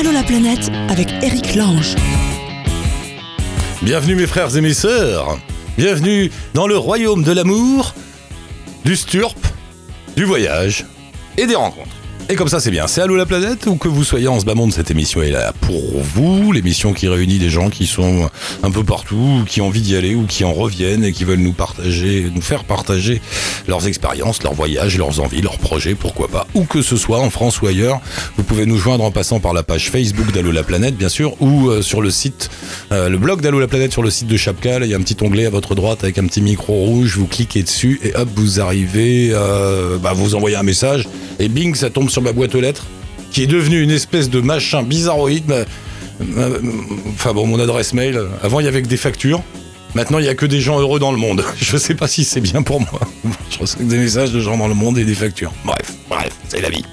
Allô la planète avec Eric Lange. Bienvenue mes frères et mes sœurs. Bienvenue dans le royaume de l'amour, du sturp, du voyage et des rencontres. Et comme ça c'est bien, c'est Allô la planète ou que vous soyez en ce bas monde, cette émission est là pour vous, l'émission qui réunit des gens qui sont un peu partout, qui ont envie d'y aller ou qui en reviennent et qui veulent nous partager, nous faire partager leurs expériences, leurs voyages, leurs envies, leurs projets, pourquoi pas, où que ce soit, en France ou ailleurs. Vous pouvez nous joindre en passant par la page Facebook d'Allo la planète bien sûr, ou euh, sur le site, euh, le blog d'Allo la planète sur le site de Chapka, il y a un petit onglet à votre droite avec un petit micro rouge, vous cliquez dessus et hop, vous arrivez, euh, bah, vous envoyez un message et bing, ça tombe sur ma boîte aux lettres, qui est devenue une espèce de machin bizarroïde. Enfin bon, mon adresse mail, avant il y avait que des factures. Maintenant, il y a que des gens heureux dans le monde. Je sais pas si c'est bien pour moi. Je reçois des messages de gens dans le monde et des factures. Bref, bref, c'est la vie.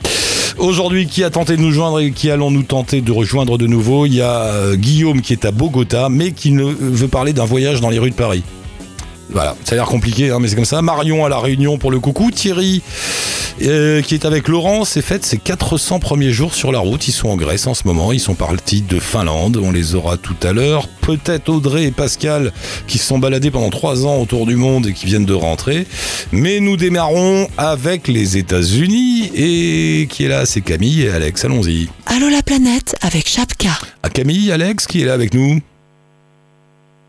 Aujourd'hui, qui a tenté de nous joindre et qui allons nous tenter de rejoindre de nouveau? Il y a euh, Guillaume qui est à Bogota, mais qui ne veut parler d'un voyage dans les rues de Paris. Voilà, ça a l'air compliqué, hein, mais c'est comme ça. Marion à la Réunion pour le coucou. Thierry, euh, qui est avec Laurent, s'est fait ses 400 premiers jours sur la route. Ils sont en Grèce en ce moment. Ils sont partis de Finlande. On les aura tout à l'heure. Peut-être Audrey et Pascal qui se sont baladés pendant trois ans autour du monde et qui viennent de rentrer. Mais nous démarrons avec les États-Unis. Et qui est là C'est Camille et Alex. Allons-y. Allô la planète avec Chapka. Ah, Camille, Alex, qui est là avec nous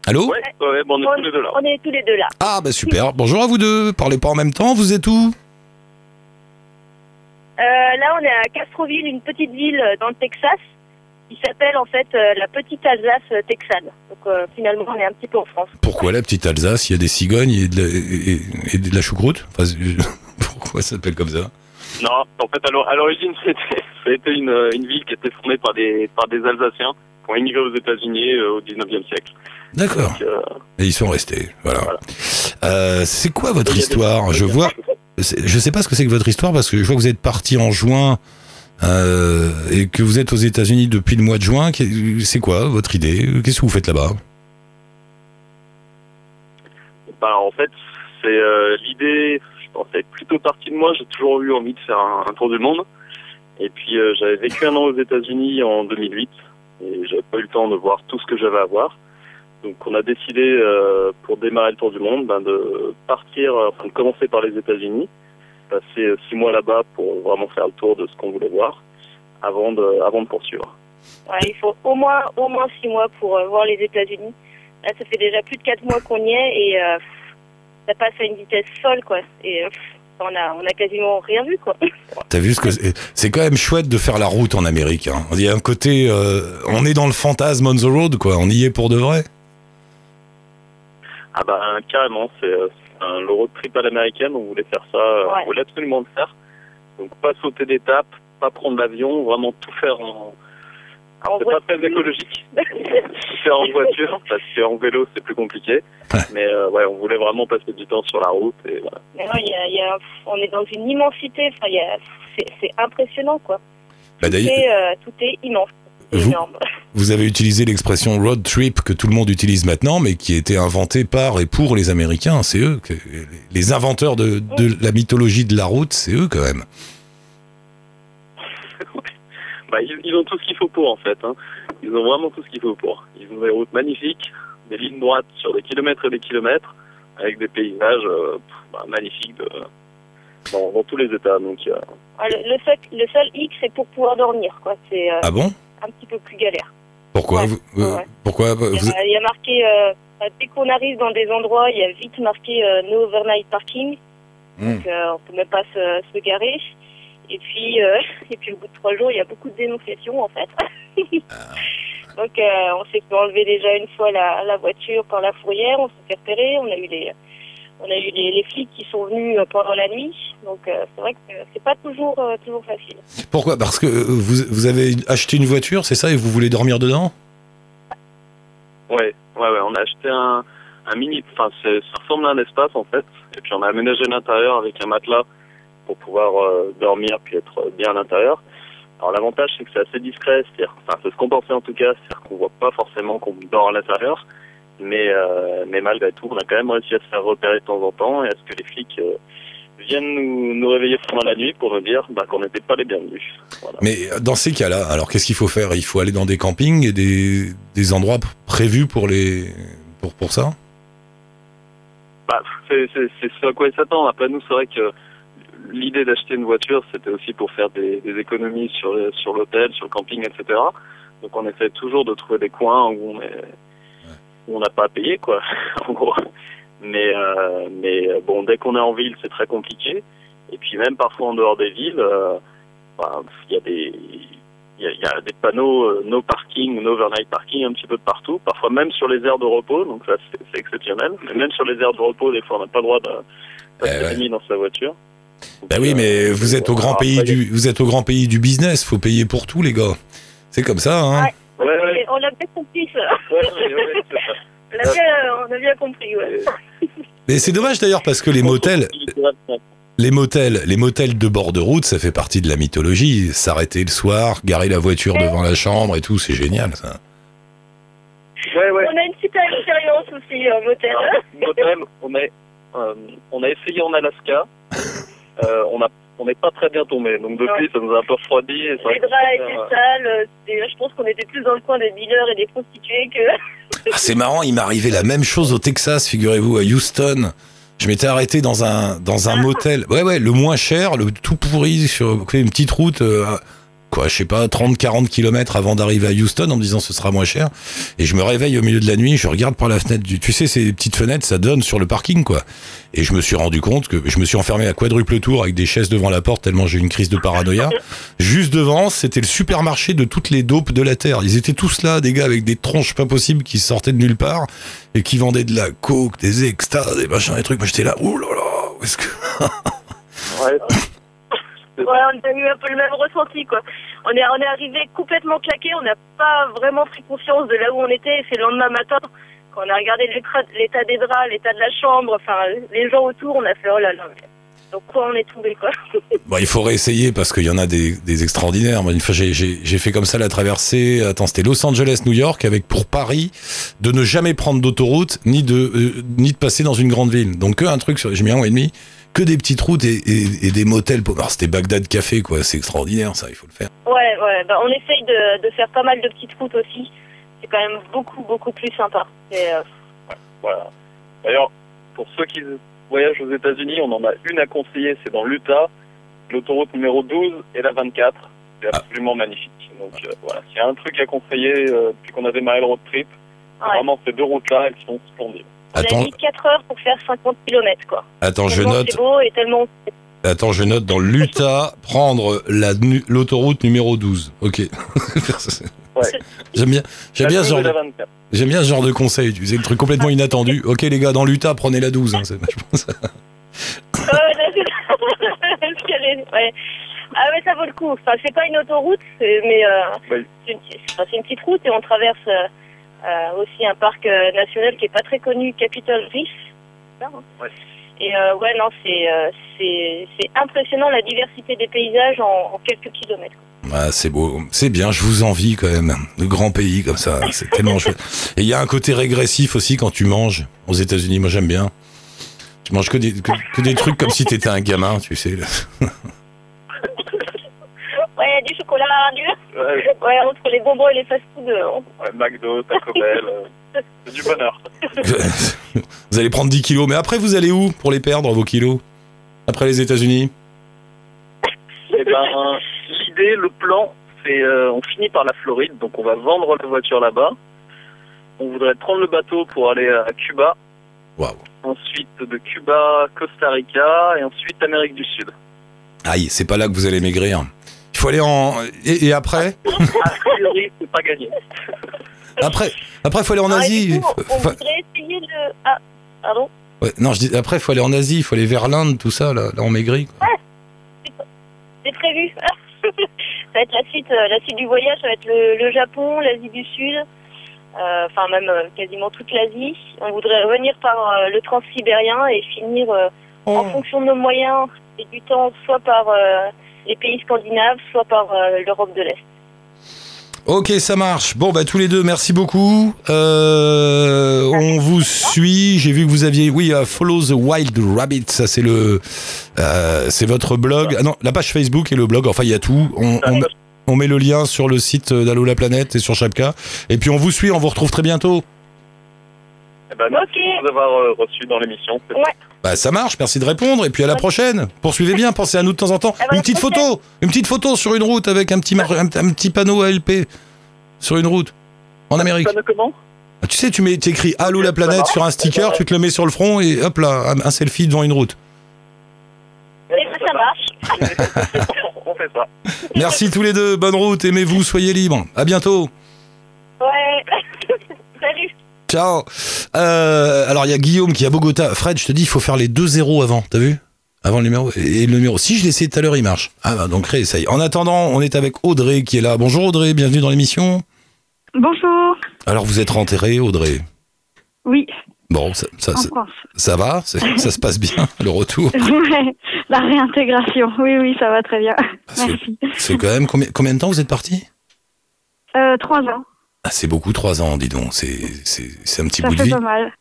Allô Ouais, ouais, bon, on est tous les deux là. On est tous les deux là. Ah, bah super. Bonjour à vous deux. Parlez pas en même temps. Vous êtes où Euh, là, on est à Castroville, une petite ville dans le Texas, qui s'appelle en fait euh, la petite Alsace euh, texane. Donc euh, finalement, on est un petit peu en France. Pourquoi la petite Alsace? Il y a des cigognes et de la, et- et- et de la choucroute? Enfin, je- Pourquoi ça s'appelle comme ça? Non, en fait, à l'or- à l'origine, c'était, ça a été une, une ville qui était fondée par des, par des Alsaciens ont immigré aux États-Unis euh, au 19e siècle. D'accord. Euh, Et ils sont restés. Voilà. Voilà. Euh, c'est quoi votre histoire? Je vois. Je sais pas ce que c'est que votre histoire parce que je vois que vous êtes parti en juin euh, et que vous êtes aux États-Unis depuis le mois de juin. C'est quoi votre idée? Qu'est-ce que vous faites là-bas? Bah, en fait, c'est euh, l'idée, je pensais plutôt partie de moi. J'ai toujours eu envie de faire un, un tour du monde. Et puis, euh, j'avais vécu un an aux États-Unis en 2008 et j'avais pas eu le temps de voir tout ce que j'avais à voir. Donc, on a décidé, euh, pour démarrer le tour du monde, ben, de partir, euh, enfin, de commencer par les États-Unis, passer euh, six mois là-bas pour vraiment faire le tour de ce qu'on voulait voir, avant de, avant de poursuivre. Ouais, il faut au moins, au moins six mois pour voir les États-Unis. Là, ça fait déjà plus de quatre mois qu'on y est et ça passe à une vitesse folle, quoi. On a, on a quasiment rien vu, quoi. T'as vu ce que c'est? C'est quand même chouette de faire la route en Amérique. hein. Il y a un côté, euh, on est dans le fantasme on the road, quoi. On y est pour de vrai. Ah bah carrément, c'est euh, un le road trip à l'américaine, on voulait faire ça, euh, Ouais. on voulait absolument le faire. Donc pas sauter d'étape, pas prendre l'avion, vraiment tout faire en... En c'est pas très écologique, faire en voiture, parce qu'en vélo c'est plus compliqué. Mais euh, ouais, on voulait vraiment passer du temps sur la route et voilà. Mais non, il y a, il y a- on est dans une immensité. Enfin, il y a, c'est, c'est impressionnant, quoi. Bah, Tout d'ailleurs, est, euh, tout est immense. Vous-. Vous avez utilisé l'expression road trip que tout le monde utilise maintenant, mais qui a été inventée par et pour les Américains. C'est eux, que, les inventeurs de, de la mythologie de la route, c'est eux quand même. Bah, ils, ils ont tout ce qu'il faut pour en fait. Hein. Ils ont vraiment tout ce qu'il faut pour. Ils ont des routes magnifiques, des lignes droites sur des kilomètres et des kilomètres, avec des paysages euh, bah, magnifiques de, dans, dans tous les états. Donc euh, Ah, Le, le seul, le seul hic, c'est pour pouvoir dormir, quoi. C'est euh, Ah bon? un petit peu plus galère. Pourquoi Ouais, vous- euh, ouais. Pourquoi Il y vous- a, il y a marqué, euh, dès qu'on arrive dans des endroits, il y a vite marqué euh, no overnight parking. Hmm. Donc euh, on peut même pas se, se garer. Et puis, euh, et puis au bout de trois jours, il y a beaucoup de dénonciations en fait. Donc euh, on s'est fait enlever déjà une fois la, la voiture par la fourrière, on s'est fait repérer, on a eu les on a eu les, les flics qui sont venus euh, pendant la nuit. Donc euh, c'est vrai que c'est pas toujours euh, toujours facile. Pourquoi? Parce que vous, vous avez acheté une voiture, c'est ça, et vous voulez dormir dedans? Ouais, ouais, ouais, on a acheté un, un mini, enfin ça ressemble à un espace en fait. Et puis on a aménagé l'intérieur avec un matelas pour pouvoir euh, dormir puis être bien à l'intérieur. Alors l'avantage c'est que c'est assez discret, c'est-à-dire, enfin c'est ce qu'on pensait en tout cas, c'est-à-dire qu'on voit pas forcément qu'on dort à l'intérieur, mais euh, mais malgré tout on a quand même réussi à se faire repérer de temps en temps et à ce que les flics euh, viennent nous, nous réveiller pendant la nuit pour nous dire bah, qu'on n'était pas les bienvenus. Voilà. Mais dans ces cas-là, alors qu'est-ce qu'il faut faire? Il faut aller dans des campings et des, des endroits prévus pour les pour, pour ça? Bah, c'est ce à quoi ils s'attendent. Après, nous, c'est vrai que l'idée d'acheter une voiture, c'était aussi pour faire des, des économies sur, sur l'hôtel, sur le camping, etc. Donc, on essaie toujours de trouver des coins où on est où on n'a pas à payer, quoi, en gros. Mais, euh, mais euh, bon, dès qu'on est en ville, c'est très compliqué. Et puis, même parfois en dehors des villes, euh, bah, il y a des il y a, il y a des panneaux euh, no parking, no overnight parking un petit peu de partout, parfois même sur les aires de repos, donc ça c'est exceptionnel. Mais même sur les aires de repos, des fois on n'a pas le droit de passer Eh ouais. la nuit dans sa voiture. Bah oui, euh, mais vous êtes au grand pays du vous êtes au grand pays du business. Faut payer pour tout, les gars. C'est comme ça, hein. Ouais. Ouais, ouais, Et On l'a bien compris, ça. ouais, ouais, ouais, c'est ça. On a bien, on a bien compris, ouais. Mais c'est dommage d'ailleurs parce que les motels, les motels, les motels de bord de route, ça fait partie de la mythologie. S'arrêter le soir, garer la voiture devant la chambre et tout, c'est génial, ça. Ouais, ouais. On a une super expérience aussi en motel. Motel, on est, euh, on a essayé en Alaska. Euh, on a, on n'est pas très bien tombé. Donc depuis, ça nous a un peu refroidi. et Les draps c'est étaient sales. Je pense qu'on était plus dans le coin des dealers et des prostituées que. Ah, c'est marrant, il m'est arrivé la même chose au Texas, figurez-vous, à Houston. Je m'étais arrêté dans un dans un motel. Ouais, ouais, le moins cher, le tout pourri sur une petite route. euh, quoi, je sais pas, 30-40 kilomètres avant d'arriver à Houston en me disant ce sera moins cher. Et je me réveille au milieu de la nuit, je regarde par la fenêtre du, tu sais, ces petites fenêtres, ça donne sur le parking, quoi. Et je me suis rendu compte que je me suis enfermé à quadruple tour avec des chaises devant la porte tellement j'ai eu une crise de paranoïa. Juste devant, c'était le supermarché de toutes les dopes de la Terre. Ils étaient tous là, des gars avec des tronches pas possibles qui sortaient de nulle part et qui vendaient de la coke, des extas, des machins, des trucs. Moi j'étais là, ouh là là, où est-ce que... Ouais, Ouais, on a eu un peu le même ressenti, quoi. On est, on est arrivé complètement claqué, on n'a pas vraiment pris conscience de là où on était, et c'est le lendemain matin, quand on a regardé l'état des draps, l'état de la chambre, enfin, les gens autour, on a fait, oh là là, mais donc quoi on est tombé, quoi. Bon, il faut réessayer parce qu'il y en a des, des extraordinaires. Moi, une fois, j'ai- fait comme ça la traversée. Attends, c'était Los Angeles, New York, avec pour Paris de ne jamais prendre d'autoroute ni de euh, ni de passer dans une grande ville. Donc que un truc sur, j'ai mis un mois et demi, que des petites routes et, et, et des motels. pour- Alors, c'était Bagdad Café, quoi. C'est extraordinaire, ça. Il faut le faire. Ouais, ouais, bah, on essaye de, de faire pas mal de petites routes aussi. C'est quand même beaucoup, beaucoup plus sympa. Et, euh, Voilà. D'ailleurs, pour ceux qui voyagent aux États-Unis, on en a une à conseiller, c'est dans l'Utah, l'autoroute numéro 12 et la 24. C'est Ah. absolument magnifique. Donc euh, voilà, s'il y a un truc à conseiller euh, depuis qu'on a démarré le road trip, ouais. vraiment ces deux routes-là, elles sont splendides. On Attends, a mis 4 heures pour faire 50 km, quoi. attends, je note. C'est beau et tellement. Attends, je note dans l'Utah prendre la nu- l'autoroute numéro 12. Ok. J'aime bien, j'aime La bien ce 12 genre de, la 24. j'aime bien ce genre de conseil. Tu sais, le truc complètement inattendu. Ok, les gars, dans l'Utah, prenez la 12. hein, c'est- je pense. Ouais, là, c'est- est- ouais. Ah mais ça vaut le coup. Enfin, c'est pas une autoroute, c'est- mais euh, Oui. c'est une, enfin, c'est une petite route et on traverse euh, aussi un parc euh, national qui est pas très connu, Capitol Reef. Ouais. Et euh, ouais, non, c'est euh, c'est c'est impressionnant la diversité des paysages en, en quelques kilomètres. Ah, c'est beau, c'est bien, je vous envie quand même. Le grand pays comme ça, c'est tellement chouette. Et il y a un côté régressif aussi quand tu manges aux États-Unis. Moi, j'aime bien. Tu manges que des, que, que des trucs comme si t'étais un gamin, tu sais. là. Ouais, du chocolat, du... Ouais, Ouais, entre les bonbons et les fast-food, euh, on- ouais, McDo, Taco Bell, euh, c'est du bonheur. Vous allez prendre 10 kilos, mais après, vous allez où pour les perdre, vos kilos? Après les États-Unis? Eh ben, l'idée, le plan, c'est euh, on finit par la Floride, donc on va vendre la voiture là-bas. On voudrait prendre le bateau pour aller à Cuba, Waouh. ensuite de Cuba, Costa Rica et ensuite Amérique du Sud. Aïe, c'est pas là que vous allez maigrir. Il faut aller en. Et, et après? A priori, c'est pas gagné. Après, après, faut aller en Ah, Asie. du coup, on voudrait essayer de... Ah, pardon? Ouais, non, je dis, après, il faut aller en Asie, il faut aller vers l'Inde, tout ça, là, là on maigrit. quoi. C'est prévu. ça va être la suite, euh, la suite du voyage, ça va être le, le Japon, l'Asie du Sud, euh, enfin même euh, quasiment toute l'Asie. On voudrait revenir par euh, le transsibérien et finir euh, en fonction de nos moyens et du temps, soit par euh, les pays scandinaves, soit par euh, l'Europe de l'Est. Ok, ça marche. Bon, bah tous les deux, merci beaucoup. Euh, on vous suit. J'ai vu que vous aviez, oui, euh, Follow the Wild Rabbit. Ça, c'est le, euh, c'est votre blog. Ah non, la page Facebook et le blog. Enfin, il y a tout. On, on, on met le lien sur le site d'Allo la planète et sur Chapka. Et puis on vous suit. On vous retrouve très bientôt. Eh ben, merci Ok. de nous avoir euh, reçus dans l'émission. Ouais. Bah ça marche. Merci de répondre. Et puis à la prochaine. Poursuivez bien. Pensez à nous de temps en temps. La Une petite photo. Une petite photo sur une route avec un petit, mar- un, un petit panneau ALP sur une route en Amérique. Ça ne comment? Ah, Tu sais, tu mets, écris Allô la planète sur un sticker, tu te le mets sur le front et hop là, un, un selfie devant une route. Et ben, ça marche. On fait ça. Merci tous les deux, bonne route, aimez-vous, soyez libres. À bientôt. Ouais. Ciao. Euh, alors il y a Guillaume qui à Bogota. Fred, je te dis, il faut faire les deux zéros avant, t'as vu? Avant le numéro. Et le numéro. Si je l'ai essayé tout à l'heure, il marche. Ah bah donc réessaye. En attendant, on est avec Audrey qui est là. Bonjour Audrey, bienvenue dans l'émission. Bonjour. Alors vous êtes rentrée, Audrey? Oui, Bon, ça, ça, ça, va? Ça se passe bien, le retour? Ouais, la réintégration. Oui, oui, ça va très bien. C'est- Merci. C'est quand même combien, combien de temps vous êtes parti Euh, trois ans. Ah, c'est beaucoup, trois ans, dis donc. C'est, c'est, c'est un petit Ça bout de fait vie. pas mal.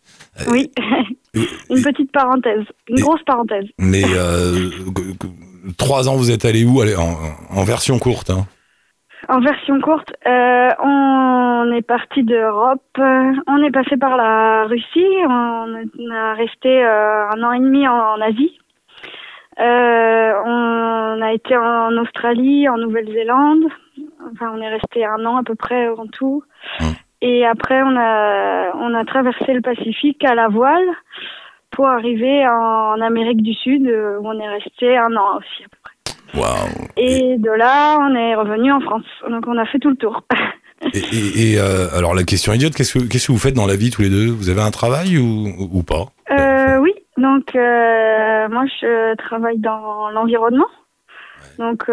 Euh, Oui, et- une petite parenthèse. Une et- grosse parenthèse. Mais euh, trois ans, vous êtes allé où? Allez, en, en version courte. Hein. En version courte, euh, on est parti d'Europe. euh, On est passé par la Russie. On a resté euh, un an et demi en, en Asie. Euh, on a été en Australie, en Nouvelle-Zélande. Enfin, on est resté un an à peu près en tout. Hum. Et après, on a on a traversé le Pacifique à la voile pour arriver en Amérique du Sud, euh, où on est resté un an aussi à peu près. Waouh. Et de là, on est revenu en France. Donc, on a fait tout le tour. Et, et- et, euh, alors, la question idiote, qu'est-ce que, qu'est-ce que vous faites dans la vie tous les deux? Vous avez un travail ou, ou pas? Euh, oui, donc euh, moi je travaille dans l'environnement. Donc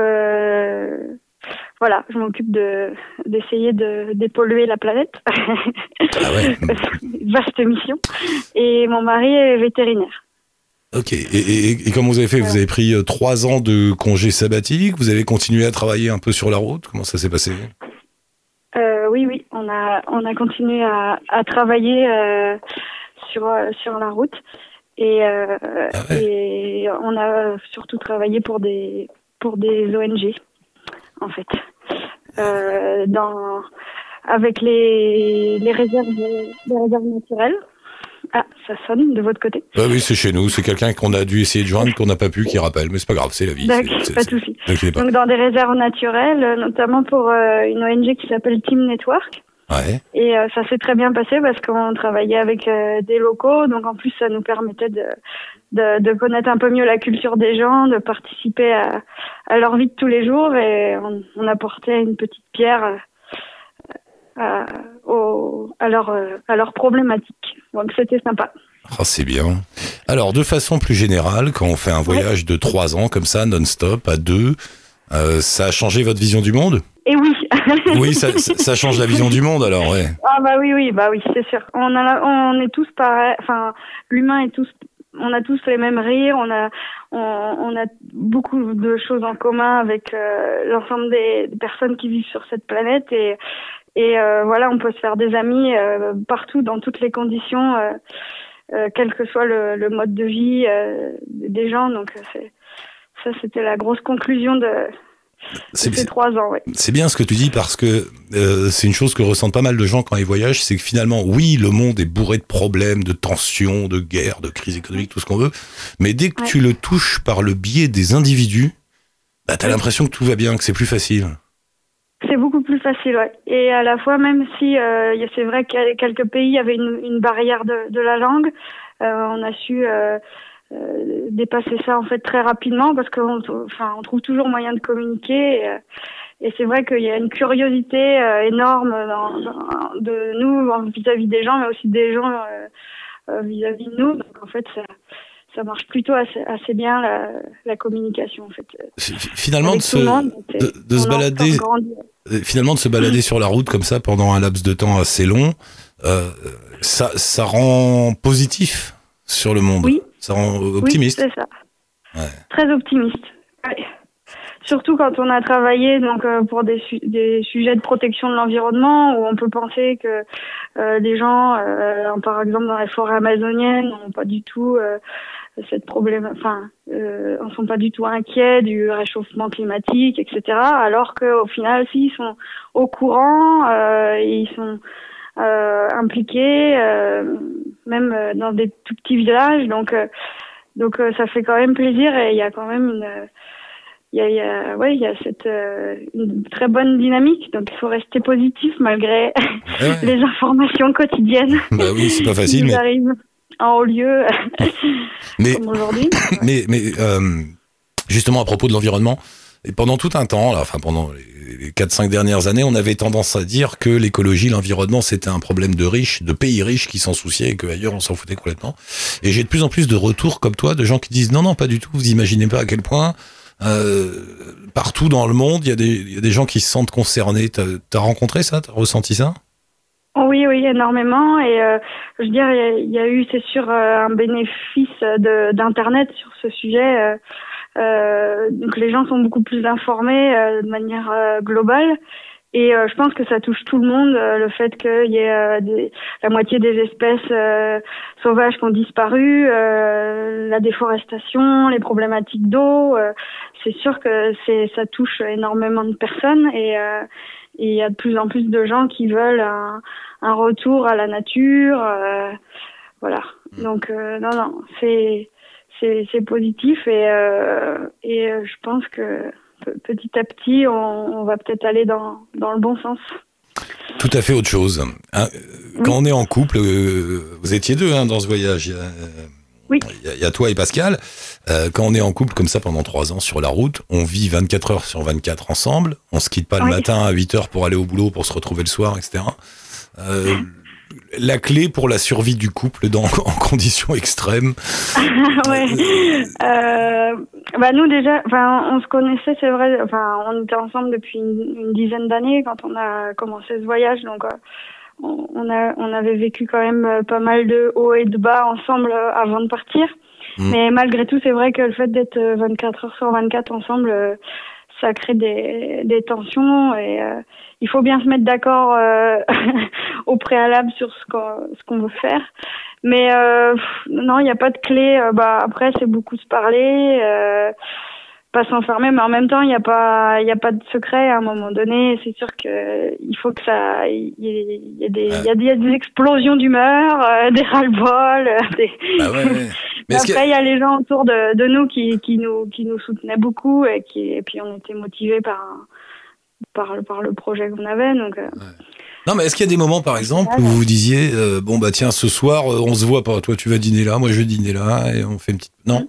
voilà, je m'occupe de d'essayer de dépolluer la planète. Ah ouais Vaste mission. Et mon mari est vétérinaire. Ok. Et, et, et comment vous avez fait? Vous avez pris euh, trois ans de congé sabbatique Vous avez continué à travailler un peu sur la route? Comment ça s'est passé? Euh, oui, oui, on a on a continué à, à travailler euh, sur sur la route et euh, Ah ouais. et on a surtout travaillé pour des pour des ONG en fait euh, dans avec les les réserves les réserves naturelles. Ah, ça sonne de votre côté. Ah oui, c'est chez nous. C'est quelqu'un qu'on a dû essayer de joindre, qu'on n'a pas pu, qui rappelle. Mais c'est pas grave, c'est la vie. D'accord, pas de souci. Donc dans des réserves naturelles, notamment pour euh, une ONG qui s'appelle Team Network. Ouais. Et euh, ça s'est très bien passé parce qu'on travaillait avec euh, des locaux, donc en plus ça nous permettait de, de, de connaître un peu mieux la culture des gens, de participer à, à leur vie de tous les jours et on, on apportait une petite pierre euh, à, au- à, leur, euh, à leur problématique. Donc c'était sympa. Ah, c'est bien. Alors, de façon plus générale, quand on fait un voyage de trois ans comme ça, non-stop, à deux, euh, ça a changé votre vision du monde? Et oui. Oui, ça, change la vision du monde, alors, ouais. Ah bah oui oui bah oui c'est sûr. On a on est tous pareils. Enfin l'humain est tous on a tous les mêmes rires. On a on, on a beaucoup de choses en commun avec euh, l'ensemble des, personnes qui vivent sur cette planète et et euh, voilà on peut se faire des amis euh, partout dans toutes les conditions euh, euh, quel que soit le, le mode de vie euh, des gens donc ça c'était la grosse conclusion de C'est ces trois ans ouais. c'est bien ce que tu dis parce que euh, c'est une chose que ressentent pas mal de gens quand ils voyagent, c'est que finalement, oui, le monde est bourré de problèmes, de tensions, de guerres, de crises économiques, tout ce qu'on veut, mais dès que Ouais. tu le touches par le biais des individus, bah, t'as l'impression que tout va bien, que c'est plus facile. C'est beaucoup plus facile, ouais. Et à la fois, même si euh, c'est vrai a quelques pays, avait une, une barrière de, de la langue, euh, on a su euh, dépasser ça en fait très rapidement parce qu'on enfin, on trouve toujours moyen de communiquer. Et, et c'est vrai qu'il y a une curiosité euh, énorme dans, dans- de nous vis-à-vis des gens, mais aussi des gens euh, vis-à-vis de nous. Donc en fait, ça, ça marche plutôt assez, assez bien la, la communication en fait. Finalement, de se, monde, de, se balader, finalement de se balader sur la route comme ça pendant un laps de temps assez long, euh, ça, ça rend positif sur le monde. Oui. Ça rend Oui, optimiste. c'est ça. Ouais. Très optimiste. Ouais. surtout quand on a travaillé donc euh, pour des, su- des sujets de protection de l'environnement où on peut penser que euh, les gens, euh, par exemple dans les forêts amazoniennes, n'ont pas du tout euh, cette problème, enfin, euh, ne sont pas du tout inquiets du réchauffement climatique, etc. Alors qu'au final, si, ils sont au courant, euh, ils sont euh, impliqués, euh, même euh, dans des tout petits villages. Donc, euh, donc euh, ça fait quand même plaisir et il y a quand même une, il y a, il y a, ouais, il y a cette euh, une très bonne dynamique. Donc, il faut rester positif malgré Ouais, les informations quotidiennes Bah oui, c'est pas qui facile, nous mais, arrivent en haut lieu mais, comme aujourd'hui. mais, mais euh, justement à propos de l'environnement, et pendant tout un temps, là, enfin pendant les- les 4-5 dernières années, on avait tendance à dire que l'écologie, l'environnement, c'était un problème de riches, de pays riches qui s'en souciaient et qu'ailleurs on s'en foutait complètement. Et j'ai de plus en plus de retours comme toi, de gens qui disent non, non, pas du tout, vous imaginez pas à quel point euh, partout dans le monde, il y, a des- gens qui se sentent concernés. T'as as rencontré ça? T'as ressenti ça? Oui, oui, énormément. Et euh, je veux dire, il y a- eu, c'est sûr, euh, un bénéfice d'Internet sur ce sujet. Euh, donc les gens sont beaucoup plus informés euh, de manière euh, globale. Et euh, je pense que ça touche tout le monde, euh, le fait qu'il y ait euh, des, la moitié des espèces euh, sauvages qui ont disparu, euh, la déforestation, les problématiques d'eau. euh, c'est sûr que c'est ça touche énormément de personnes et euh, il y a de plus en plus de gens qui veulent un, un retour à la nature. euh, voilà. Donc euh, non, non, c'est c'est positif et euh, et euh, je pense que pe- petit à petit on, on va peut-être aller dans dans le bon sens. Tout à fait autre chose. Hein, euh, Quand on est en couple, euh, vous étiez deux hein, dans ce voyage. Euh, Oui. il y a- toi et Pascal. Euh, quand on est en couple comme ça pendant trois ans sur la route, on vit 24 heures sur 24 ensemble. On se quitte pas le Oui. matin à 8 heures pour aller au boulot, pour se retrouver le soir, etc. Euh, la clé pour la survie du couple dans, en conditions extrêmes. ouais. Euh, bah nous déjà, on se connaissait, c'est vrai. On était ensemble depuis une, une dizaine d'années quand on a commencé ce voyage, donc. euh, on a, on avait vécu quand même euh, pas mal de hauts et de bas ensemble avant de partir. Mm. Mais malgré tout, c'est vrai que le fait d'être euh, 24 heures sur 24 ensemble, euh, ça crée des, des tensions et euh, il faut bien se mettre d'accord euh, au préalable sur ce qu'on ce qu'on veut faire. Mais euh, non, il n'y a pas de clé. Euh, bah après, c'est beaucoup se parler, euh, pas s'enfermer, mais en même temps, il n'y a pas, il a pas de secret. À un moment donné, c'est sûr que il faut que ça, il y, a des, il y a des, il y a des explosions d'humeur, euh, des ras-le-bol, euh, des. Bah ouais, ouais. Mais Après, il y a les gens autour de, de nous qui, qui nous qui nous soutenaient beaucoup et qui et puis on était motivés par par le par le projet qu'on avait. Donc euh, Non, mais est-ce qu'il y a des moments, par exemple, où vous vous disiez, bon bah tiens, ce soir, on se voit pas. Toi, tu vas dîner là, moi, je vais dîner là, et on fait une petite. Non?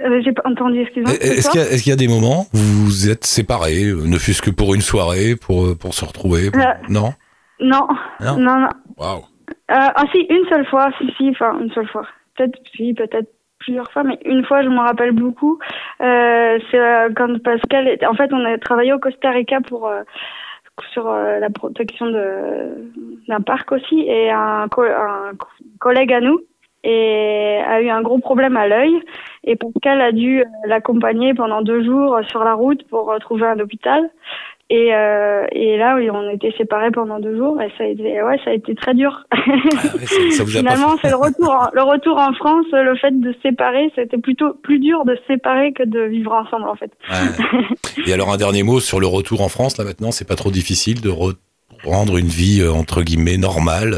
Euh, j'ai pas entendu, excuse-moi. ce Est-ce qu'il y, a- y des moments où vous êtes séparés, euh, ne fût-ce que pour une soirée, pour euh, pour se retrouver pour- Euh, Non. Non, Non. non, non. Euh, ah si, une seule fois, si, si, enfin une seule fois. Peut-être, si, peut-être plusieurs fois, mais une fois, je m'en rappelle beaucoup. C'est quand Pascal, en fait, on a travaillé au Costa Rica pour sur euh, la protection d'un parc aussi, et un, co- un co- collègue à nous et a eu un gros problème à l'œil, et Pascal a dû euh, l'accompagner pendant deux jours euh, sur la route pour euh, trouver un hôpital. Et, euh, et là, oui, on était séparés pendant deux jours et ça a été, ouais, ça a été très dur. Ah ouais, ça, ça Finalement, c'est le retour, en, le retour en France, le fait de se séparer, c'était plutôt plus dur de se séparer que de vivre ensemble, en fait. Ouais. Et alors un dernier mot sur le retour en France. Là maintenant, c'est pas trop difficile de reprendre une vie entre guillemets normale,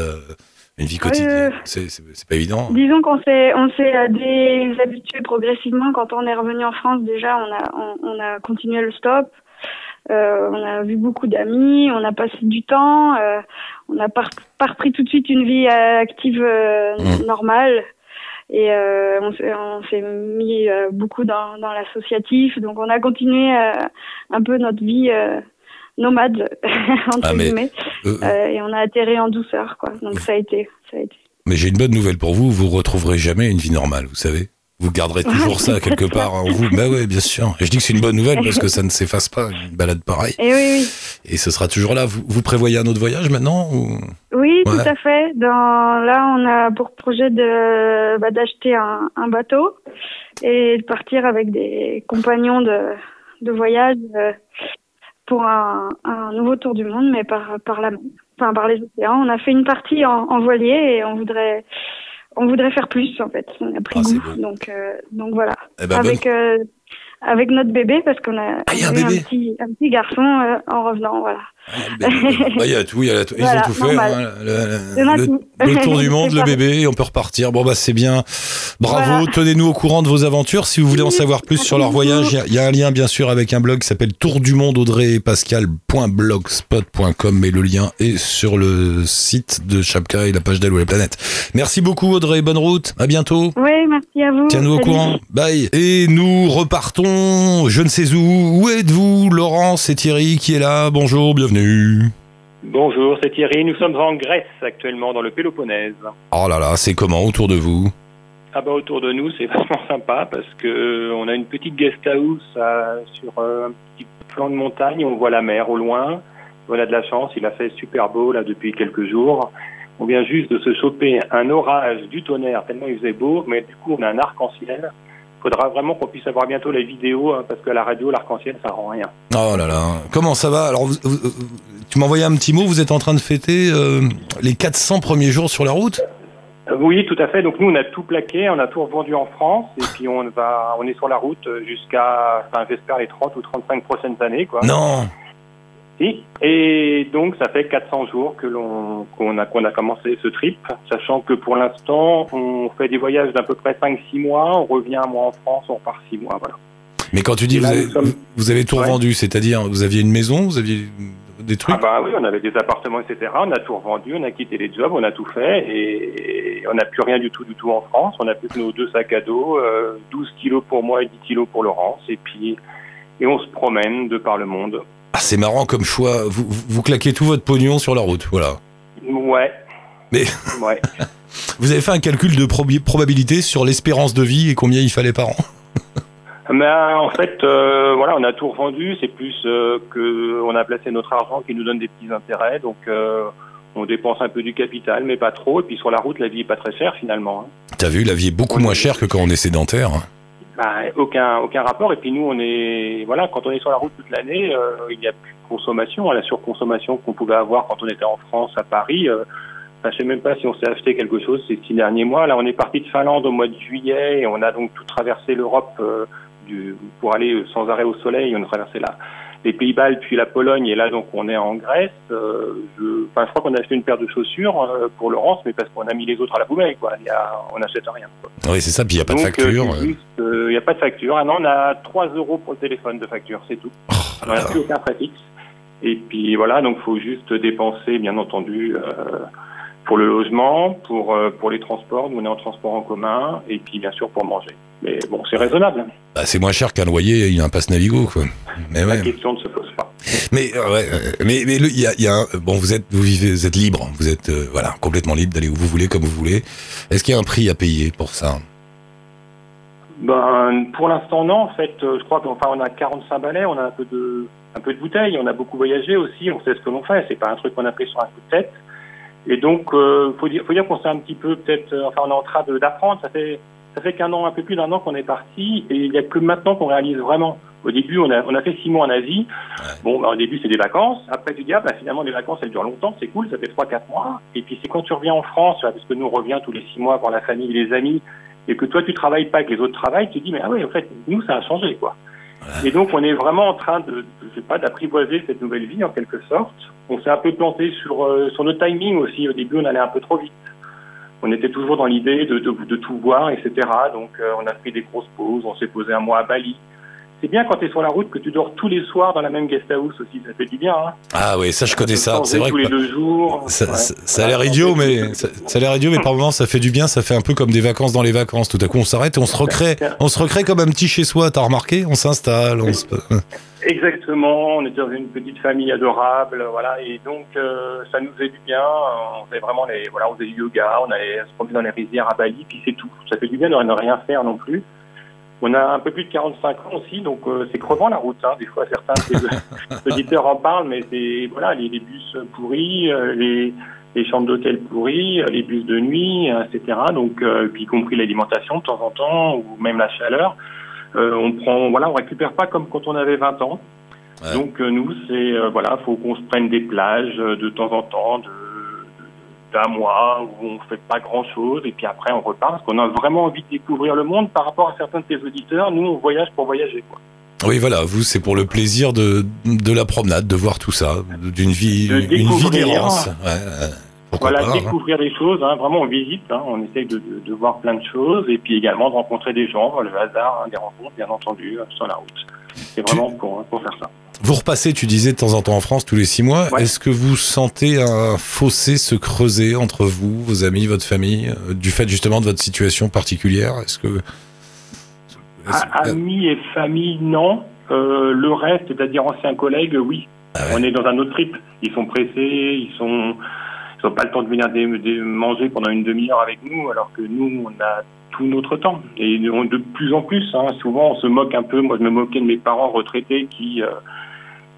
une vie quotidienne. Euh, C'est c'est- c'est pas évident. Disons qu'on s'est, on s'est euh, déshabitué progressivement quand on est revenu en France. Déjà, on a, on, on a continué le stop. Euh, on a vu beaucoup d'amis, on a passé du temps, euh, on n'a pas, repris tout de suite une vie euh, active euh, Mm. normale. Et euh, on s'est on s'est mis beaucoup dans, dans l'associatif, donc on a continué euh, un peu notre vie euh, nomade entre Ah, guillemets, Euh, Euh, et on a atterri en douceur, quoi. Donc ça a été, ça a été. mais j'ai une bonne nouvelle pour vous. Vous retrouverez jamais une vie normale. Vous savez. Vous garderez toujours ça quelque part en vous. Bah ouais, bien sûr. Et je dis que c'est une bonne nouvelle parce que ça ne s'efface pas, une balade pareille. Et oui, oui. Et ce sera toujours là. Vous, vous prévoyez un autre voyage maintenant ou... Oui, Ouais. tout à fait. Dans, là, on a pour projet de bah, d'acheter un, un bateau et de partir avec des compagnons de, de voyage euh, pour un, un nouveau tour du monde, mais par par la enfin par les océans. On a fait une partie en, en voilier et on voudrait on voudrait faire plus en fait. On a pris Ah, goût, donc euh, donc voilà. Eh ben, avec euh, avec notre bébé parce qu'on a, Ah, a un eu bébé. petit un petit garçon euh, en revenant voilà. Ah. Bah, y a tout, il y a la- ils ont tout fait. hein, le, tour du monde, le bébé, et on peut repartir. Bon bah c'est bien. Bravo, Voilà. tenez-nous au courant de vos aventures. Si vous voulez en savoir plus sur leur voyage, il y a- il y, a un lien bien sûr avec un blog qui s'appelle Tour du monde Audrey et Pascal.blogspot.com et le lien est sur le site de Chapka et la page d'Allo la planète. Merci beaucoup Audrey, bonne route, à bientôt. Oui, merci à vous. Tiens-nous au courant. Bye. Et nous repartons, je ne sais où. Où êtes-vous Laurence et Thierry qui est là? Bonjour, bienvenue. Bonjour, c'est Thierry. Nous sommes en Grèce actuellement, dans le Péloponnèse. Oh là là, c'est comment autour de vous? Ah bah autour de nous, c'est vachement sympa parce que euh, on a une petite guest house euh, sur euh, un petit flanc de montagne. On voit la mer au loin. On a de la chance. Il a fait super beau là depuis quelques jours. On vient juste de se choper un orage du tonnerre tellement il faisait beau, mais du coup on a un arc-en-ciel. Faudra vraiment qu'on puisse avoir bientôt la vidéo hein, parce qu'à la radio l'arc-en-ciel ça rend rien. Oh là là, comment ça va? Alors, vous- vous- tu m'as envoyé un petit mot, vous êtes en train de fêter euh, les 400 premiers jours sur la route? Euh, Oui, tout à fait. Donc nous, on a tout plaqué, on a tout revendu en France, et puis on va, on est sur la route jusqu'à, enfin, j'espère les 30 ou 35 prochaines années, quoi. Non Si. Et donc, ça fait 400 jours que l'on, qu'on a, qu'on a commencé ce trip, sachant que pour l'instant, on fait des voyages d'à peu près 5-6 mois, on revient un mois en France, on repart 6 mois, voilà. Mais quand tu dis vous là, avez, nous sommes- vous avez tout Ouais. revendu, c'est-à-dire vous aviez une maison, vous aviez des trucs Ah bah oui, on avait des appartements, etc. On a tout revendu, on a quitté les jobs, on a tout fait et on n'a plus rien du tout, du tout en France. On a plus que nos deux sacs à dos, euh, 12 kilos pour moi et 10 kilos pour Laurence. Et puis, et on se promène de par le monde. Ah, c'est marrant comme choix. Vous, vous, claquez tout votre pognon sur la route, voilà. Ouais. Mais- Ouais. Vous avez fait un calcul de probabilité sur l'espérance de vie et combien il fallait par an Mais en fait, euh, voilà, on a tout revendu. C'est plus euh, que on a placé notre argent qui nous donne des petits intérêts. Donc, euh, on dépense un peu du capital, mais pas trop. Et puis sur la route, la vie est pas très chère finalement. hein. T'as vu, la vie est beaucoup moins chère que quand on est sédentaire. Bah, aucun, aucun rapport. Et puis nous, on est, voilà, quand on est sur la route toute l'année, euh, il n'y a plus de consommation, la surconsommation qu'on pouvait avoir quand on était en France, à Paris. Euh, enfin, je sais même pas si on s'est acheté quelque chose ces six derniers mois. Là, on est parti de Finlande au mois de juillet et on a donc tout traversé l'Europe euh, du, pour aller sans arrêt au soleil. On a traversé la, les Pays-Bas puis la Pologne et là donc on est en Grèce. Euh, je, enfin, je crois qu'on a acheté une paire de chaussures euh, pour Laurence, mais parce qu'on a mis les autres à la poubelle. Quoi. Il y a, on n'achète rien. Quoi. Oui, c'est ça, puis il n'y a pas de Donc, facture. euh, euh, Il n'y a pas de facture. Ah non, on a 3 euros pour le téléphone de facture, c'est tout. Oh On n'a plus aucun préfixe. Et puis voilà, donc faut juste dépenser, bien entendu, euh, pour le logement, pour, euh, pour les transports. Nous, on est en transport en commun. Et puis, bien sûr, pour manger. Mais bon, c'est raisonnable. Bah, c'est moins cher qu'un loyer, il a un passe Navigo, quoi. Mais La question Mais euh, ouais, euh, mais mais il y a, bon, vous êtes vous vivez, vous êtes libre, vous êtes euh, voilà complètement libre d'aller où vous voulez, comme vous voulez. Est-ce qu'il y a un prix à payer pour ça? Ben, pour l'instant, non. En fait, je crois qu'enfin, on a 45 balais, on a un peu de, un peu de bouteilles, on a beaucoup voyagé aussi, on sait ce que l'on fait. C'est pas un truc qu'on a pris sur un coup de tête. Et donc, euh, faut dire, faut dire qu'on s'est un petit peu, peut-être, enfin, on est en train d'apprendre. Ça fait, ça fait qu'un an, un peu plus d'un an qu'on est parti, et il y a que maintenant qu'on réalise vraiment. Au début, on a, on a fait six mois en Asie. Bon, ben, au début, c'est des vacances. Après, tu dis, ah, ben, finalement, les vacances, elles durent longtemps, c'est cool, ça fait trois, quatre mois. Et puis, c'est quand tu reviens en France, là, parce que nous, on revient tous les six mois voir la famille, les amis, et que toi, tu travailles pas, que les autres travaillent, tu te dis, mais ah oui, en fait, nous, ça a changé, quoi. Et donc, on est vraiment en train de, de- je sais pas, d'apprivoiser cette nouvelle vie, en quelque sorte. On s'est un peu planté sur, euh, sur notre timing aussi. Au début, on allait un peu trop vite. On était toujours dans l'idée de, de, de tout voir, etc. Donc, euh, on a pris des grosses pauses. On s'est posé un mois à Bali. C'est bien quand tu es sur la route que tu dors tous les soirs dans la même guest house aussi, ça fait du bien. Hein. Ah oui, ça je connais ça. C'est vrai tous les deux jours. ça, ouais. ça- ça a l'air idiot, fait mais ça, ça a l'air idiot, mais par moments ça fait du bien. Ça fait un peu comme des vacances dans les vacances. Tout à coup, on s'arrête et on se recrée. On se recrée comme un petit chez soi. T'as remarqué? On s'installe. On se... Exactement, on était dans une petite famille adorable, voilà, et donc euh, ça nous faisait du bien. On faisait vraiment les, voilà, on faisait du yoga, on allait se promener dans les rizières à Bali, puis c'est tout. Ça fait du bien de ne rien faire non plus. On a un peu plus de 45 ans aussi, donc euh, c'est crevant la route. Hein. Des fois, certains auditeurs en parlent, mais c'est voilà, les, les bus pourris, euh, les, les chambres d'hôtel pourries, euh, les bus de nuit, etc. Donc, euh, puis y compris l'alimentation de temps en temps, ou même la chaleur. On prend, voilà, on récupère pas comme quand on avait 20 ans. Ouais. Donc nous, c'est voilà, faut qu'on se prenne des plages de temps en temps, de- d'un mois où on fait pas grand chose, et puis après on repart parce qu'on a vraiment envie de découvrir le monde. Par rapport à certains de tes auditeurs, nous on voyage pour voyager. Quoi. Oui, voilà. Vous, c'est pour le plaisir de, de la promenade, de voir tout ça, d'une vie, De une vie d'errance. Ouais, Voilà, pas, hein. découvrir des choses, hein, vraiment on visite, hein, on essaye de, de, de voir plein de choses, et puis également de rencontrer des gens, le hasard, des rencontres bien entendu sur la route. C'est vraiment pour, pour faire ça. Vous repassez, tu disais, de temps en temps en France, tous les six mois. Ouais. Est-ce que vous sentez un fossé se creuser entre vous, vos amis, votre famille, euh, du fait justement de votre situation particulière? Est-ce que... Amis et famille, non. Euh, le reste, c'est-à-dire anciens collègues, oui. Ah ouais. On est dans un autre trip. Ils sont pressés, ils sont, ils n'ont pas le temps de venir manger pendant une demi-heure avec nous, alors que nous, on a tout notre temps. Et de plus en plus, hein, souvent, on se moque un peu. Moi, je me moquais de mes parents retraités qui, euh,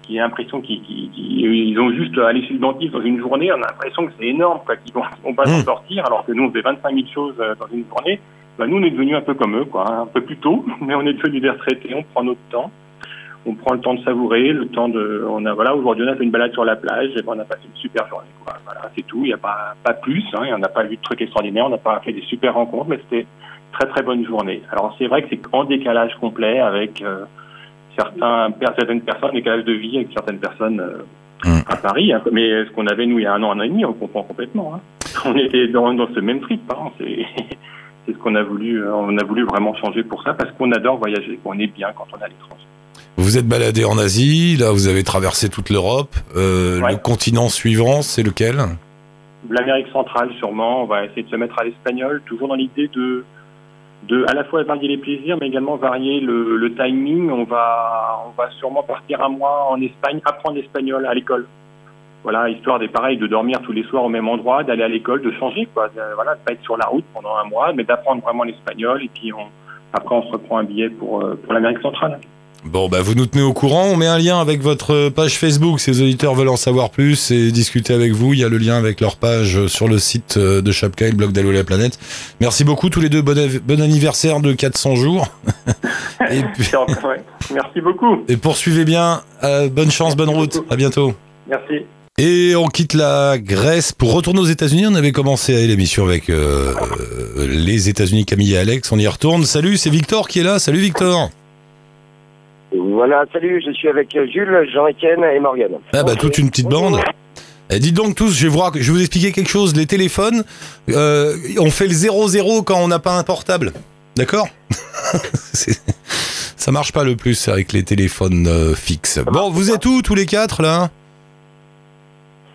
qui ont l'impression qu'ils qu'ils- qu'ils- ils ont juste à aller chez le dentiste dans une journée. On a l'impression que c'est énorme, quoi, qu'ils vont, pas Mmh. s'en sortir, alors que nous, on fait 25 000 choses euh, dans une journée. Bah, nous, on est devenus un peu comme eux, quoi, hein, un peu plus tôt, mais on est devenus des retraités, on prend notre temps. On prend le temps de savourer, le temps de. On a voilà, aujourd'hui on a fait une balade sur la plage, et ben, on a passé une super journée. Quoi. Voilà, c'est tout. Il n'y a pas pas plus. Hein, on n'a pas vu de trucs extraordinaires. On n'a pas fait des super rencontres, mais c'était très très bonne journée. Alors c'est vrai que c'est en décalage complet avec euh, certains certaines personnes, décalage de vie avec certaines personnes euh, Mm. à Paris. hein. mais ce qu'on avait nous il y a un an, un an et demi, on comprend complètement. Hein. On était dans, dans ce même trip. Hein. C'est c'est ce qu'on a voulu. euh, On a voulu vraiment changer pour ça parce qu'on adore voyager. On est bien quand on est à l'étranger. Vous êtes baladé en Asie, là vous avez traversé toute l'Europe. Euh, Ouais. Le continent suivant, c'est lequel? L'Amérique centrale, sûrement. On va essayer de se mettre à l'espagnol, toujours dans l'idée de, de à la fois varier les plaisirs, mais également varier le, le timing. On va, on va sûrement partir un mois en Espagne, apprendre l'espagnol à l'école. Voilà, histoire des pareils de dormir tous les soirs au même endroit, d'aller à l'école, de changer, quoi. De, voilà, de pas être sur la route pendant un mois, mais d'apprendre vraiment l'espagnol. Et puis on, après, on se reprend un billet pour, euh, pour l'Amérique centrale. Bon, bah vous nous tenez au courant. On met un lien avec votre page Facebook. Si les auditeurs veulent en savoir plus et discuter avec vous, il y a le lien avec leur page sur le site euh, de Chapka et le blog d'Allo la planète. Merci beaucoup tous les deux. Bon, bon anniversaire de 400 jours. et, puis-. Merci beaucoup. et poursuivez bien. Euh, bonne chance, bonne route. À bientôt. Merci. Et on quitte la Grèce pour retourner aux États-Unis. On avait commencé l'émission avec euh, les États-Unis, Camille et Alex. On y retourne. Salut, c'est Victor qui est là. Salut Victor. Voilà, salut, je suis avec Jules, Jean-Étienne et Morgane. Ah bah toute une petite bande. Eh, dites donc tous, je vais, je vais vous expliquer quelque chose. Les téléphones, euh, on fait le 0-0 quand on n'a pas un portable. D'accord Ça marche pas le plus avec les téléphones euh, fixes. Bon, vous êtes où tous les quatre là?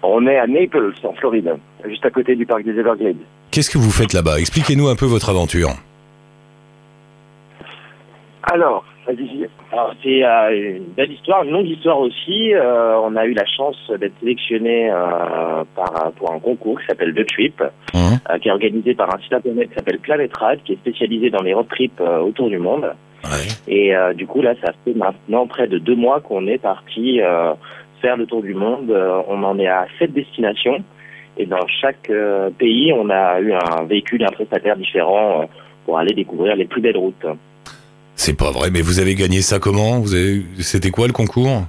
On est à Naples, en Floride, juste à côté du parc des Everglades. Qu'est-ce que vous faites là-bas? Expliquez-nous un peu votre aventure. Alors. Alors, c'est euh, une belle histoire, une longue histoire aussi. Euh, on a eu la chance d'être sélectionné euh, par, pour un concours qui s'appelle The Trip, euh, qui est organisé par un site internet qui s'appelle Planet Rad, qui est spécialisé dans les road trips euh, autour du monde. Ouais. Et euh, du coup, là, ça fait maintenant près de deux mois qu'on est parti euh, faire le tour du monde. Euh, on en est à sept destinations. Et dans chaque pays, on a eu un véhicule, un prestataire différent euh, pour aller découvrir les plus belles routes. C'est pas vrai, mais vous avez gagné ça comment vous avez... C'était quoi le concours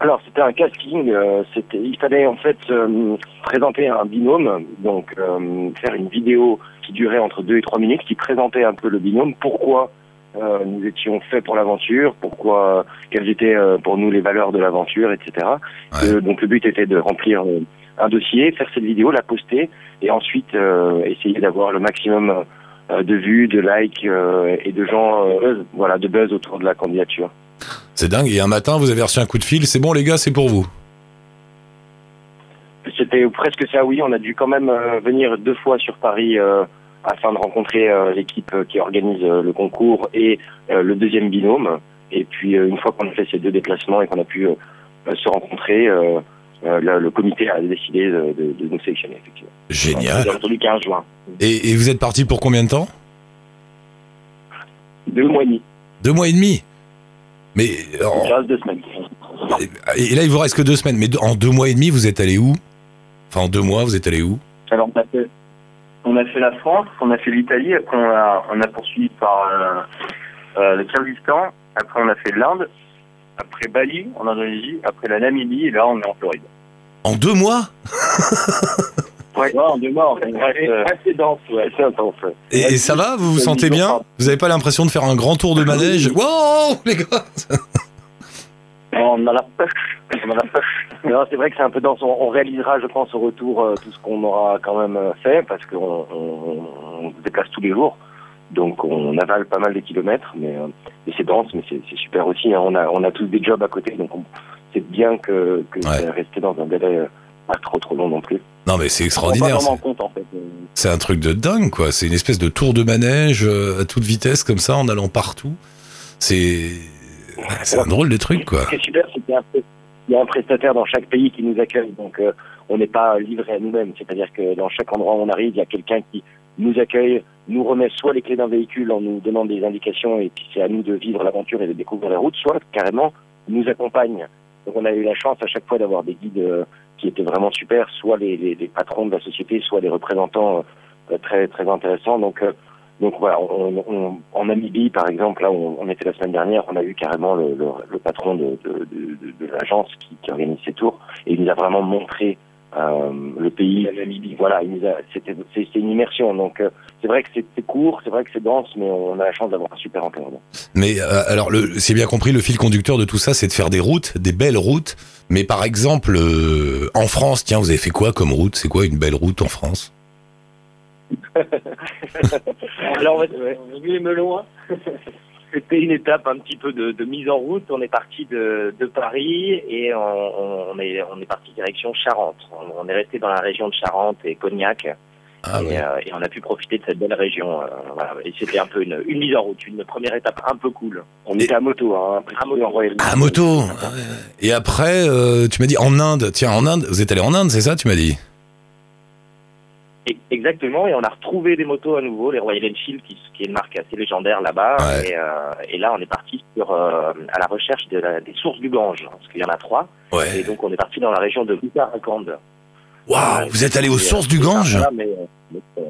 Alors, c'était un casting. euh, c'était, il fallait en fait euh, présenter un binôme, donc euh, faire une vidéo qui durait entre deux et trois minutes, qui présentait un peu le binôme, pourquoi nous étions faits pour l'aventure, pourquoi, quelles étaient pour nous les valeurs de l'aventure, etc. Ouais. Donc le but était de remplir un dossier, faire cette vidéo, la poster, et ensuite essayer d'avoir le maximum de vues, de likes euh, et de gens, euh, voilà, de buzz autour de la candidature. C'est dingue. Et un matin, vous avez reçu un coup de fil. C'est bon, les gars, c'est pour vous. C'était presque ça, oui. On a dû quand même euh, venir deux fois sur Paris euh, afin de rencontrer euh, l'équipe euh, qui organise euh, le concours et euh, le deuxième binôme. Et puis, euh, une fois qu'on a fait ces deux déplacements et qu'on a pu euh, euh, se rencontrer, euh, le, le comité a décidé de, de- de nous sélectionner, effectivement. Génial. J'ai entendu 15 juin. Et, et vous êtes parti pour combien de temps? Deux mois et demi. Deux mois et demi? Mais en- Il reste deux semaines. et là, il vous reste que deux semaines. Mais en deux mois et demi, vous êtes allé où? Enfin, en deux mois, vous êtes allé où? Alors, on a fait, on a fait la France, on a fait l'Italie, après on a, on a poursuivi par euh, euh, le Kyrgyzstan, après on a fait l'Inde, après Bali en Indonésie, après la Namibie, et là on est en Floride. En deux mois Ouais, en deux mois, en fait. C'est euh, assez dense, ouais, c'est intense. ouais. et, et ça va Vous vous sentez bien Vous n'avez pas l'impression de faire un grand tour de manège Wow, les gars on a la pêche, on a la pêche. Non, c'est vrai que c'est un peu dense. On, on réalisera, je pense, au retour euh, tout ce qu'on aura quand même euh, fait, parce qu'on on, on se déplace tous les jours. Donc on avale pas mal de kilomètres, mais, euh, mais c'est dense, mais c'est c'est super aussi. hein. On, a, on a tous des jobs à côté, donc on- c'est bien que, que Ouais. c'est resté dans un délai euh, pas trop trop long non plus. Non, mais c'est extraordinaire. c'est- en fait. C'est un truc de dingue, quoi. C'est une espèce de tour de manège euh, à toute vitesse, comme ça, en allant partout. C'est. C'est un drôle de truc, quoi. Ce qui est super, c'est qu'il y a un pré- il y a un prestataire dans chaque pays qui nous accueille, donc euh, on n'est pas livré à nous-mêmes. C'est-à-dire que dans chaque endroit où on arrive, il y a quelqu'un qui nous accueille, nous remet soit les clés d'un véhicule en nous donnant des indications, et puis c'est à nous de vivre l'aventure et de découvrir la route, soit carrément nous accompagne. Donc on a eu la chance à chaque fois d'avoir des guides euh, qui étaient vraiment super, soit les, les, les patrons de la société, soit des représentants euh, très très intéressants. Donc euh, donc voilà, en Namibie par exemple, là où on, était la semaine dernière, on a eu carrément le, patron de l'agence qui, qui organise ces tours et il nous a vraiment montré euh, le pays. La Namibie, voilà, c'était, une immersion. Donc euh, c'est vrai que c'est, court, c'est vrai que c'est dense, mais on a la chance d'avoir un super encadrement. Mais euh, alors, c'est bien compris, le fil conducteur de tout ça, c'est de faire des routes, des belles routes. Mais par exemple, euh, en France, tiens, vous avez fait quoi comme route C'est quoi une belle route en France Alors, ouais, ouais, vu les melons, hein. C'était une étape un petit peu de, de mise en route. On est parti de, de Paris et on, on est, on est parti direction Charente. On, on est resté dans la région de Charente et Cognac. Ah et, ouais. euh, et on a pu profiter de cette belle région. euh, voilà. Et c'était un peu une, une mise en route, une première étape un peu cool. On était à moto, hein, À moto. Et après, euh, tu m'as dit en Inde. Tiens, en Inde, vous êtes allé en Inde, c'est ça, tu m'as dit? Et- Exactement, et on a retrouvé des motos à nouveau, les Royal Enfield, qui, qui est une marque assez légendaire là-bas. Ouais. Et, euh, et là, on est parti sur, euh, à la recherche de la- des sources du Gange, parce qu'il y en a trois. Et donc, on est parti dans la région de Uttarakhand. Waouh, vous êtes allé aux sources euh, du Gange? voilà, mais, euh, mais, euh,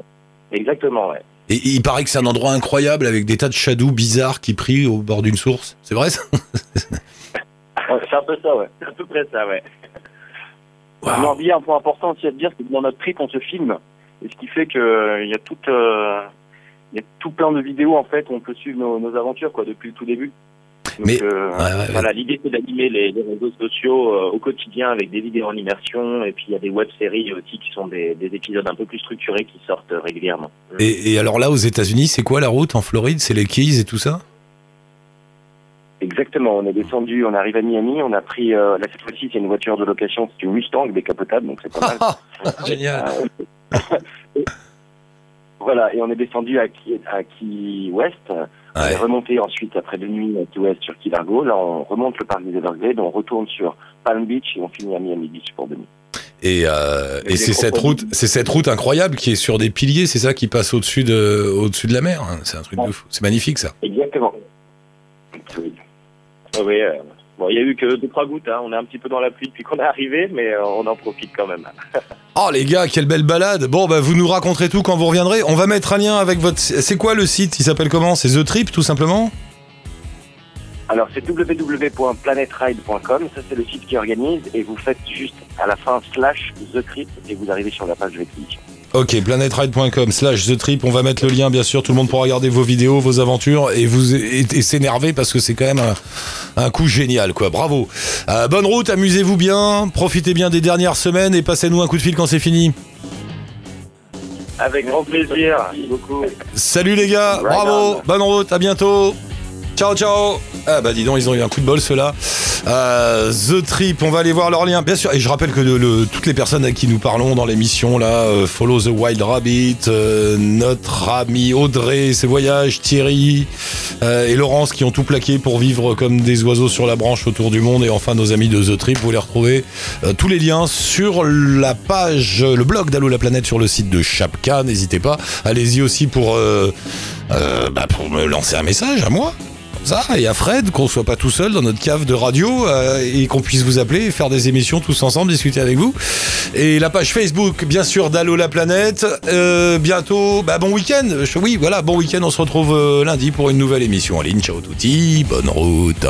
Exactement, ouais. Et il paraît que c'est un endroit incroyable avec des tas de shadows bizarres qui prient au bord d'une source. C'est vrai ça? C'est un peu ça, ouais. C'est à peu près ça, ouais. Non, il y a un point important aussi à dire, c'est que dans notre trip, on se filme. Et ce qui fait que euh, il y a tout, euh, il y a tout plein de vidéos, en fait, où on peut suivre nos, nos aventures, quoi, depuis le tout début. Donc, Mais- euh, Ouais, ouais, ouais. Voilà, l'idée c'est d'animer les, les réseaux sociaux euh, au quotidien avec des vidéos en immersion et puis il y a des web-séries aussi qui sont des, des épisodes un peu plus structurés qui sortent régulièrement. Et, et alors là, aux États-Unis, c'est quoi la route en Floride? C'est les Keys et tout ça? Exactement, on est descendu, on arrive à Miami, on a pris, euh, là cette fois-ci c'est une voiture de location, c'est une Mustang décapotable, donc c'est pas mal. Génial. Voilà, et on est descendu à, Key- à Key West, on est Ouais. remonté ensuite après deux nuits à Key West sur Key Largo, là on remonte le parc des Everglades, on retourne sur Palm Beach et on finit à Miami Beach pour deux nuits. Et, euh, et Les c'est cette route, c'est cette route incroyable qui est sur des piliers, c'est ça qui passe au-dessus de, au-dessus de la mer. hein. C'est un truc de fou. C'est magnifique ça. Exactement. Oui. Ouais, ouais, euh, bon, il y a eu que deux trois gouttes, hein. on est un petit peu dans la pluie depuis qu'on est arrivé, mais euh, on en profite quand même. Oh les gars, quelle belle balade. Bon bah vous nous raconterez tout quand vous reviendrez. On va mettre un lien avec votre. C'est quoi le site? Il s'appelle comment? C'est The Trip tout simplement? Alors c'est www.planetride.com, ça c'est le site qui organise, et vous faites juste à la fin slash The Trip et vous arrivez sur la page de l'expédition. Ok, planetride.com slash The Trip. On va mettre le lien bien sûr. Tout le monde pourra regarder vos vidéos, vos aventures et vous et, et s'énerver parce que c'est quand même un, un coup génial quoi. Bravo. Euh, bonne route, amusez-vous bien, profitez bien des dernières semaines et passez-nous un coup de fil quand c'est fini. Avec grand plaisir. Merci beaucoup. Salut les gars, Right bravo, on. bonne route, à bientôt. Ciao, ciao. Ah bah dis donc, ils ont eu un coup de bol ceux-là. Euh, The Trip, on va aller voir leur lien, bien sûr. Et je rappelle que toutes les personnes à qui nous parlons dans l'émission là, euh, Follow the Wild Rabbit, euh, notre ami Audrey, ses voyages, Thierry et Laurence qui ont tout plaqué pour vivre comme des oiseaux sur la branche autour du monde. Et enfin nos amis de The Trip, vous les retrouvez tous les liens sur la page, le blog d'Allo la planète sur le site de Chapka. N'hésitez pas. Allez-y aussi pour bah, pour me lancer un message à moi. Ça, et à Fred, qu'on soit pas tout seul dans notre cave de radio euh, et qu'on puisse vous appeler, faire des émissions tous ensemble, discuter avec vous. Et la page Facebook, bien sûr, d'Allo la planète. Euh, bientôt, bah, bon week-end. Oui, voilà, bon week-end. On se retrouve euh, lundi pour une nouvelle émission en ligne. Ciao touti, bonne route.